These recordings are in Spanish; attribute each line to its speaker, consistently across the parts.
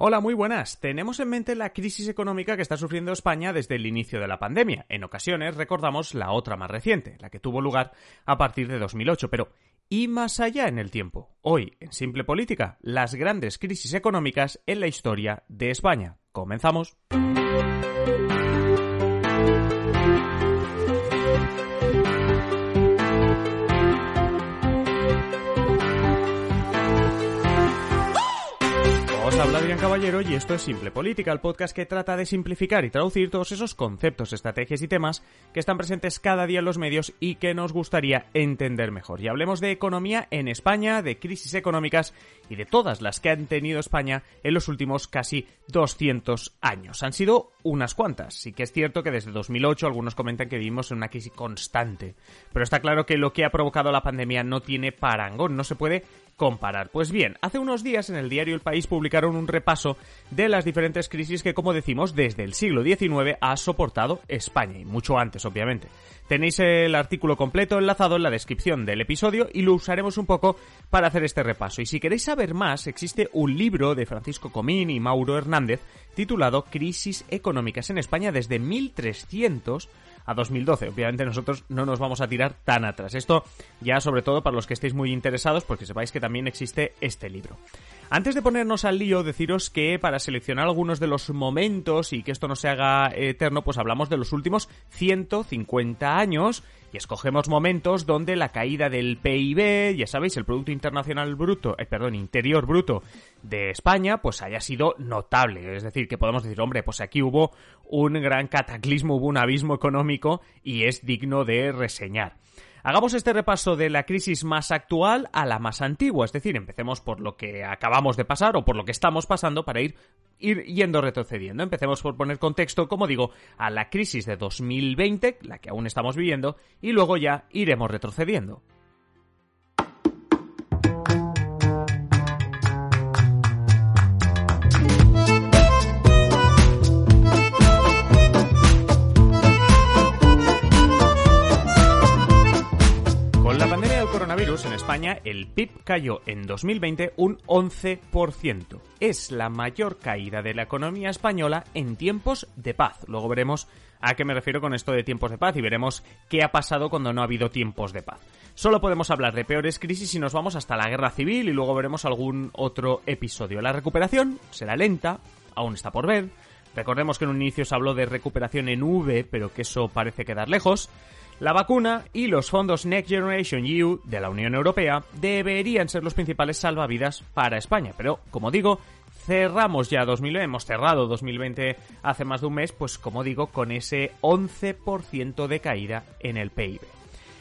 Speaker 1: Hola, muy buenas. Tenemos en mente la crisis económica que está sufriendo España desde el inicio de la pandemia. En ocasiones recordamos la otra más reciente, la que tuvo lugar a partir de 2008, pero y más allá en el tiempo. Hoy, en Simple Política, las grandes crisis económicas en la historia de España. Comenzamos. Caballero y esto es Simple Política, el podcast que trata de simplificar y traducir todos esos conceptos, estrategias y temas que están presentes cada día en los medios y que nos gustaría entender mejor. Y hablemos de economía en España, de crisis económicas y de todas las que han tenido España en los últimos casi 200 años. Han sido unas cuantas. Sí que es cierto que desde 2008 algunos comentan que vivimos en una crisis constante. Pero está claro que lo que ha provocado la pandemia no tiene parangón, no se puede comparar. Pues bien, hace unos días en el diario El País publicaron un repaso de las diferentes crisis que, como decimos, desde el siglo XIX ha soportado España, y mucho antes, obviamente. Tenéis el artículo completo enlazado en la descripción del episodio y lo usaremos un poco para hacer este repaso. Y si queréis saber más, existe un libro de Francisco Comín y Mauro Hernández titulado Crisis económicas en España desde 1300 a 2012. Obviamente nosotros no nos vamos a tirar tan atrás. Esto ya sobre todo para los que estéis muy interesados porque sepáis que también existe este libro. Antes de ponernos al lío, deciros que para seleccionar algunos de los momentos y que esto no se haga eterno, pues hablamos de los últimos 150 años y escogemos momentos donde la caída del PIB, ya sabéis, el Producto Internacional Bruto, eh, perdón, Interior Bruto de España, pues haya sido notable. Es decir, que podemos decir, hombre, pues aquí hubo un gran cataclismo, hubo un abismo económico y es digno de reseñar. Hagamos este repaso de la crisis más actual a la más antigua, es decir, empecemos por lo que acabamos de pasar o por lo que estamos pasando para ir, yendo retrocediendo. Empecemos por poner contexto, como digo, a la crisis de 2020, la que aún estamos viviendo, y luego ya iremos retrocediendo. España, el PIB cayó en 2020 un 11%. Es la mayor caída de la economía española en tiempos de paz. Luego veremos a qué me refiero con esto de tiempos de paz y veremos qué ha pasado cuando no ha habido tiempos de paz. Solo podemos hablar de peores crisis si nos vamos hasta la guerra civil y luego veremos algún otro episodio. La recuperación será lenta, aún está por ver. Recordemos que en un inicio se habló de recuperación en V, pero que eso parece quedar lejos. La vacuna y los fondos Next Generation EU de la Unión Europea deberían ser los principales salvavidas para España, pero como digo, cerramos ya 2020, hemos cerrado 2020 hace más de un mes, pues como digo, con ese 11% de caída en el PIB.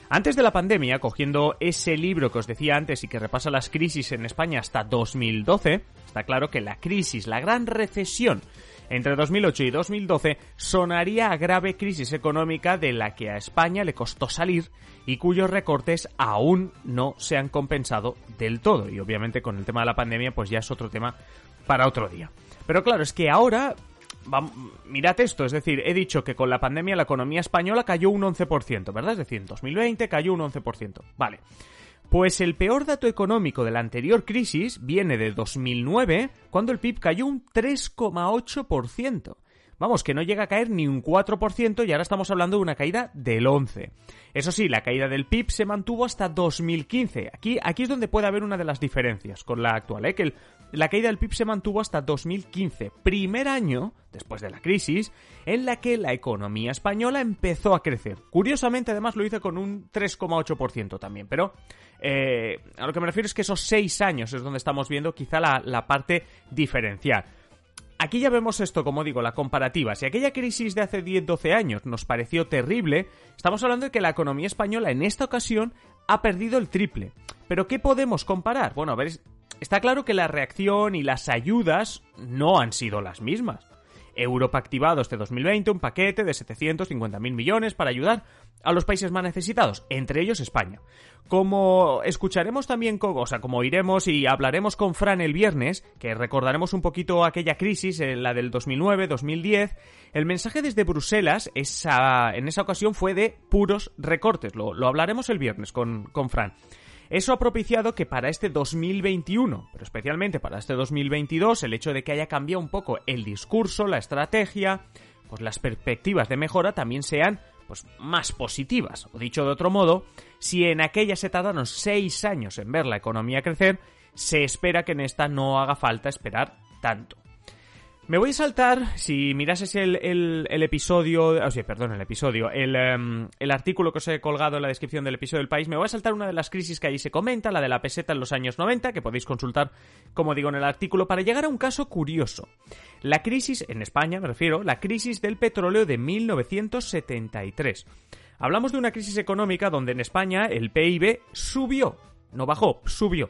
Speaker 1: Antes de la pandemia, cogiendo ese libro que os decía antes y que repasa las crisis en España hasta 2012, está claro que la crisis, la gran recesión entre 2008 y 2012 sonaría a grave crisis económica de la que a España le costó salir y cuyos recortes aún no se han compensado del todo. Y obviamente con el tema de la pandemia pues ya es otro tema para otro día. Pero claro, es que ahora Vam- mirad esto, es decir, he dicho que con la pandemia la economía española cayó un 11%, ¿verdad? Es decir, en 2020 cayó un 11%. Vale. Pues el peor dato económico de la anterior crisis viene de 2009, cuando el PIB cayó un 3,8%. Vamos, que no llega a caer ni un 4% y ahora estamos hablando de una caída del 11%. Eso sí, la caída del PIB se mantuvo hasta 2015. Aquí, aquí es donde puede haber una de las diferencias con la actual, ¿eh? que la caída del PIB se mantuvo hasta 2015, primer año, después de la crisis, en la que la economía española empezó a crecer. Curiosamente, además, lo hizo con un 3,8% también, pero eh, a lo que me refiero es que esos seis años es donde estamos viendo quizá la parte diferencial. Aquí ya vemos esto, como digo, la comparativa. Si aquella crisis de hace 10-12 años nos pareció terrible, estamos hablando de que la economía española en esta ocasión ha perdido el triple. Pero ¿qué podemos comparar? Bueno, a ver, está claro que la reacción y las ayudas no han sido las mismas. Europa activado este 2020 un paquete de 750.000 millones para ayudar a los países más necesitados, entre ellos España. Como escucharemos también, o sea, como iremos y hablaremos con Fran el viernes, que recordaremos un poquito aquella crisis, en la del 2009-2010, el mensaje desde Bruselas en esa ocasión fue de puros recortes. Lo, lo hablaremos el viernes con, con Fran. Eso ha propiciado que para este 2021, pero especialmente para este 2022, el hecho de que haya cambiado un poco el discurso, la estrategia, pues las perspectivas de mejora también sean pues más positivas. O dicho de otro modo, si en aquella se tardaron seis años en ver la economía crecer, se espera que en esta no haga falta esperar tanto. Me voy a saltar, si mirases el, el, episodio, o sea, perdón, el episodio, el, em, el, artículo que os he colgado en la descripción del episodio del país, me voy a saltar una de las crisis que allí se comenta, la de la peseta en los años 90, que podéis consultar, como digo, en el artículo, para llegar a un caso curioso. La crisis, en España me refiero, la crisis del petróleo de 1973. Hablamos de una crisis económica donde en España el PIB subió, no bajó, subió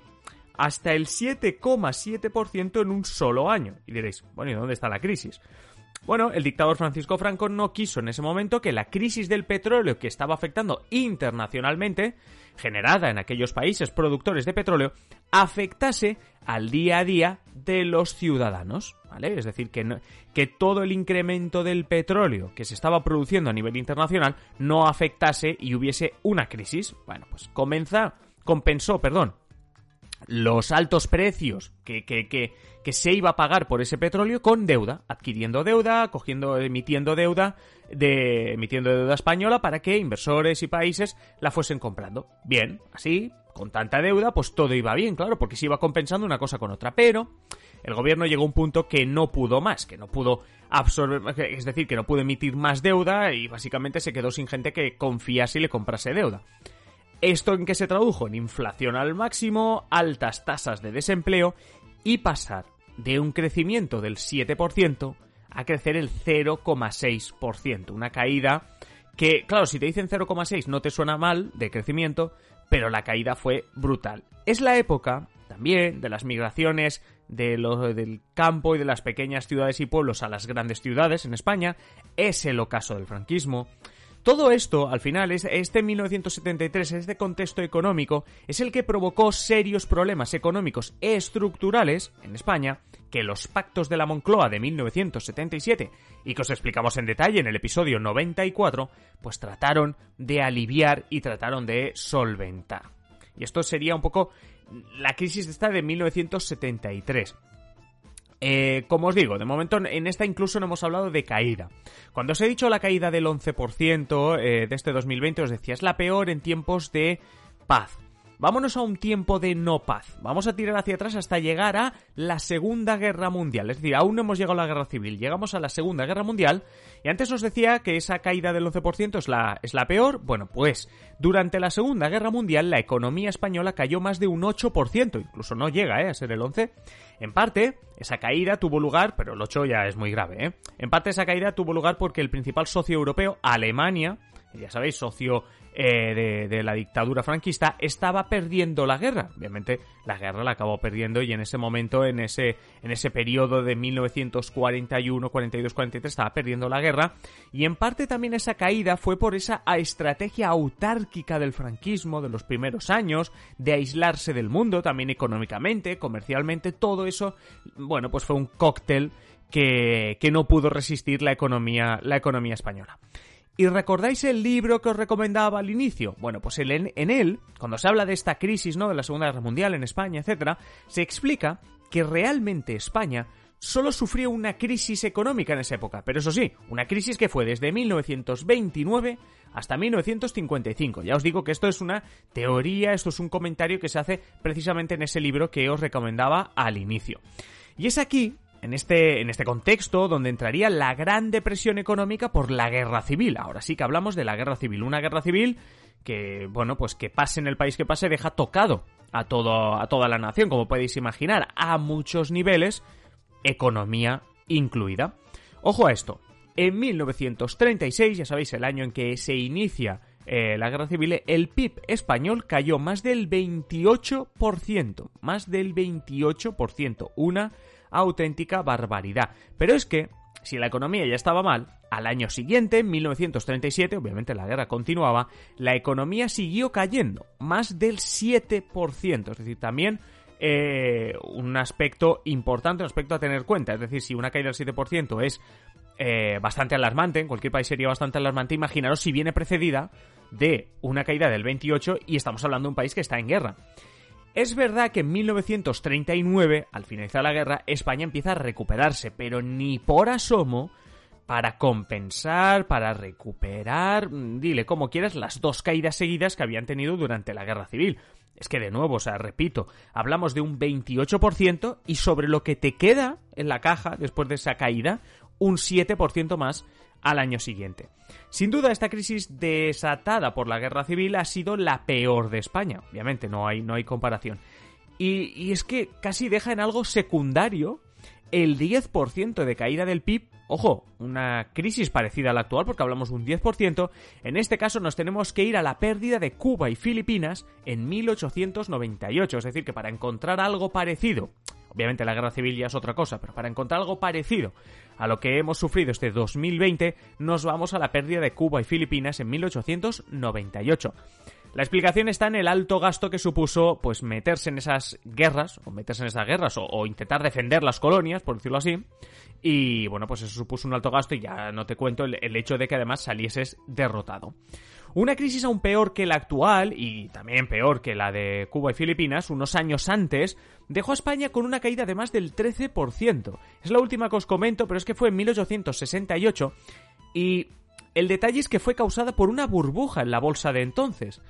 Speaker 1: hasta el 7,7% en un solo año. Y diréis, bueno, ¿y dónde está la crisis? Bueno, el dictador Francisco Franco no quiso en ese momento que la crisis del petróleo que estaba afectando internacionalmente, generada en aquellos países productores de petróleo, afectase al día a día de los ciudadanos, ¿vale? Es decir, que, que todo el incremento del petróleo que se estaba produciendo a nivel internacional no afectase y hubiese una crisis. Bueno, pues comenzó, compensó, perdón, los altos precios que, que, que, que, se iba a pagar por ese petróleo con deuda, adquiriendo deuda, cogiendo, emitiendo deuda, de, emitiendo deuda española para que inversores y países la fuesen comprando. Bien, así, con tanta deuda, pues todo iba bien, claro, porque se iba compensando una cosa con otra. Pero el gobierno llegó a un punto que no pudo más, que no pudo absorber, es decir, que no pudo emitir más deuda y básicamente se quedó sin gente que confiase y le comprase deuda. ¿Esto en qué se tradujo? En inflación al máximo, altas tasas de desempleo y pasar de un crecimiento del 7% a crecer el 0,6%. Una caída que, claro, si te dicen 0,6 no te suena mal de crecimiento, pero la caída fue brutal. Es la época también de las migraciones de del campo y de las pequeñas ciudades y pueblos a las grandes ciudades en España. Es el ocaso del franquismo. Todo esto, al final, este 1973, este contexto económico, es el que provocó serios problemas económicos estructurales en España que los pactos de la Moncloa de 1977 y que os explicamos en detalle en el episodio 94, pues trataron de aliviar y trataron de solventar. Y esto sería un poco la crisis esta de 1973. Eh, como os digo, de momento en esta incluso no hemos hablado de caída. Cuando os he dicho la caída del 11% eh, de este 2020, os decía, es la peor en tiempos de paz. Vámonos a un tiempo de no paz. Vamos a tirar hacia atrás hasta llegar a la Segunda Guerra Mundial. Es decir, aún no hemos llegado a la Guerra Civil. Llegamos a la Segunda Guerra Mundial. Y antes os decía que esa caída del 11% es la, es la peor. Bueno, pues durante la Segunda Guerra Mundial la economía española cayó más de un 8%. Incluso no llega ¿eh? a ser el 11%. En parte, esa caída tuvo lugar, pero el 8 ya es muy grave, ¿eh? En parte esa caída tuvo lugar porque el principal socio europeo, Alemania, ya sabéis, socio eh, de, la dictadura franquista, estaba perdiendo la guerra. Obviamente la guerra la acabó perdiendo y en ese momento, en ese, en ese periodo de 1941, 42, 43, estaba perdiendo la guerra. Y en parte también esa caída fue por esa estrategia autárquica del franquismo de los primeros años, de aislarse del mundo, también económicamente, comercialmente, todo eso, bueno, pues fue un cóctel que, que no pudo resistir la economía, la economía española. ¿Y recordáis el libro que os recomendaba al inicio? Bueno, pues en, él, cuando se habla de esta crisis, ¿no? De la Segunda Guerra Mundial en España, etc., se explica que realmente España solo sufrió una crisis económica en esa época, pero eso sí, una crisis que fue desde 1929 hasta 1955. Ya os digo que esto es una teoría, esto es un comentario que se hace precisamente en ese libro que os recomendaba al inicio. Y es aquí en este, en este contexto donde entraría la gran depresión económica por la guerra civil. Ahora sí que hablamos de la guerra civil. Una guerra civil que, bueno, pues que pase en el país que pase deja tocado a, todo, a toda la nación, como podéis imaginar, a muchos niveles, economía incluida. Ojo a esto, en 1936, ya sabéis, el año en que se inicia eh, la guerra civil, el PIB español cayó más del 28%, más del 28%, una auténtica barbaridad. Pero es que, si la economía ya estaba mal, al año siguiente, en 1937, obviamente la guerra continuaba, la economía siguió cayendo, más del 7%, es decir, también eh, un aspecto importante, un aspecto a tener en cuenta, es decir, si una caída del 7% es eh, bastante alarmante, en cualquier país sería bastante alarmante, imaginaros si viene precedida de una caída del 28 y estamos hablando de un país que está en guerra. Es verdad que en 1939, al finalizar la guerra, España empieza a recuperarse, pero ni por asomo para compensar, para recuperar, mm, dile como quieras, las dos caídas seguidas que habían tenido durante la guerra civil. Es que de nuevo, o sea, repito, hablamos de un 28% y sobre lo que te queda en la caja después de esa caída, un 7% más al año siguiente. Sin duda, esta crisis desatada por la guerra civil ha sido la peor de España. Obviamente, no hay, no hay comparación. Y, y es que casi deja en algo secundario el 10% de caída del PIB. Ojo, una crisis parecida a la actual porque hablamos de un 10%. En este caso nos tenemos que ir a la pérdida de Cuba y Filipinas en 1898. Es decir, que para encontrar algo parecido Obviamente la guerra civil ya es otra cosa, pero para encontrar algo parecido a lo que hemos sufrido este 2020, nos vamos a la pérdida de Cuba y Filipinas en 1898. La explicación está en el alto gasto que supuso pues meterse en esas guerras, o meterse en esas guerras, o, intentar defender las colonias, por decirlo así. Y bueno, pues eso supuso un alto gasto y ya no te cuento el hecho de que además salieses derrotado. Una crisis aún peor que la actual, y también peor que la de Cuba y Filipinas, unos años antes, dejó a España con una caída de más del 13%. Es la última que os comento, pero es que fue en 1868, y el detalle es que fue causada por una burbuja en la bolsa de entonces.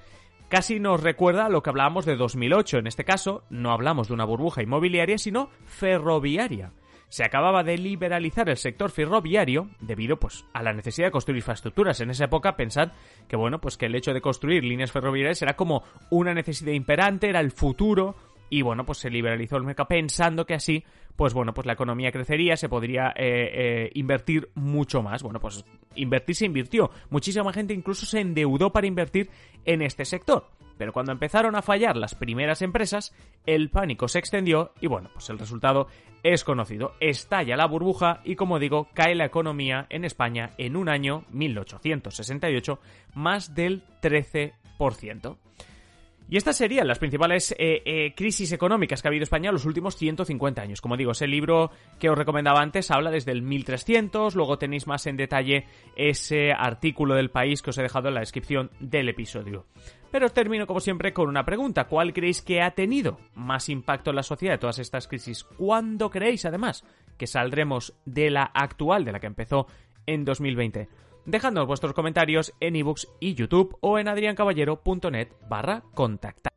Speaker 1: Casi nos recuerda a lo que hablábamos de 2008, en este caso no hablamos de una burbuja inmobiliaria, sino ferroviaria se acababa de liberalizar el sector ferroviario debido pues a la necesidad de construir infraestructuras. En esa época pensad que bueno, pues que el hecho de construir líneas ferroviarias era como una necesidad imperante, era el futuro y bueno, pues se liberalizó el mercado pensando que así, pues bueno, pues la economía crecería, se podría eh, eh, invertir mucho más. Bueno, pues invertir se invirtió. Muchísima gente incluso se endeudó para invertir en este sector. Pero cuando empezaron a fallar las primeras empresas, el pánico se extendió y bueno, pues el resultado es conocido. Estalla la burbuja y como digo, cae la economía en España en un año, 1868, más del 13%. Y estas serían las principales eh, eh, crisis económicas que ha habido España en los últimos 150 años. Como digo, ese libro que os recomendaba antes habla desde el 1300, luego tenéis más en detalle ese artículo del país que os he dejado en la descripción del episodio. Pero termino como siempre con una pregunta. ¿Cuál creéis que ha tenido más impacto en la sociedad de todas estas crisis? ¿Cuándo creéis, además, que saldremos de la actual, de la que empezó en 2020? Dejadnos vuestros comentarios en ebooks y YouTube o en adriancaballero.net barra contactar.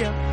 Speaker 1: día.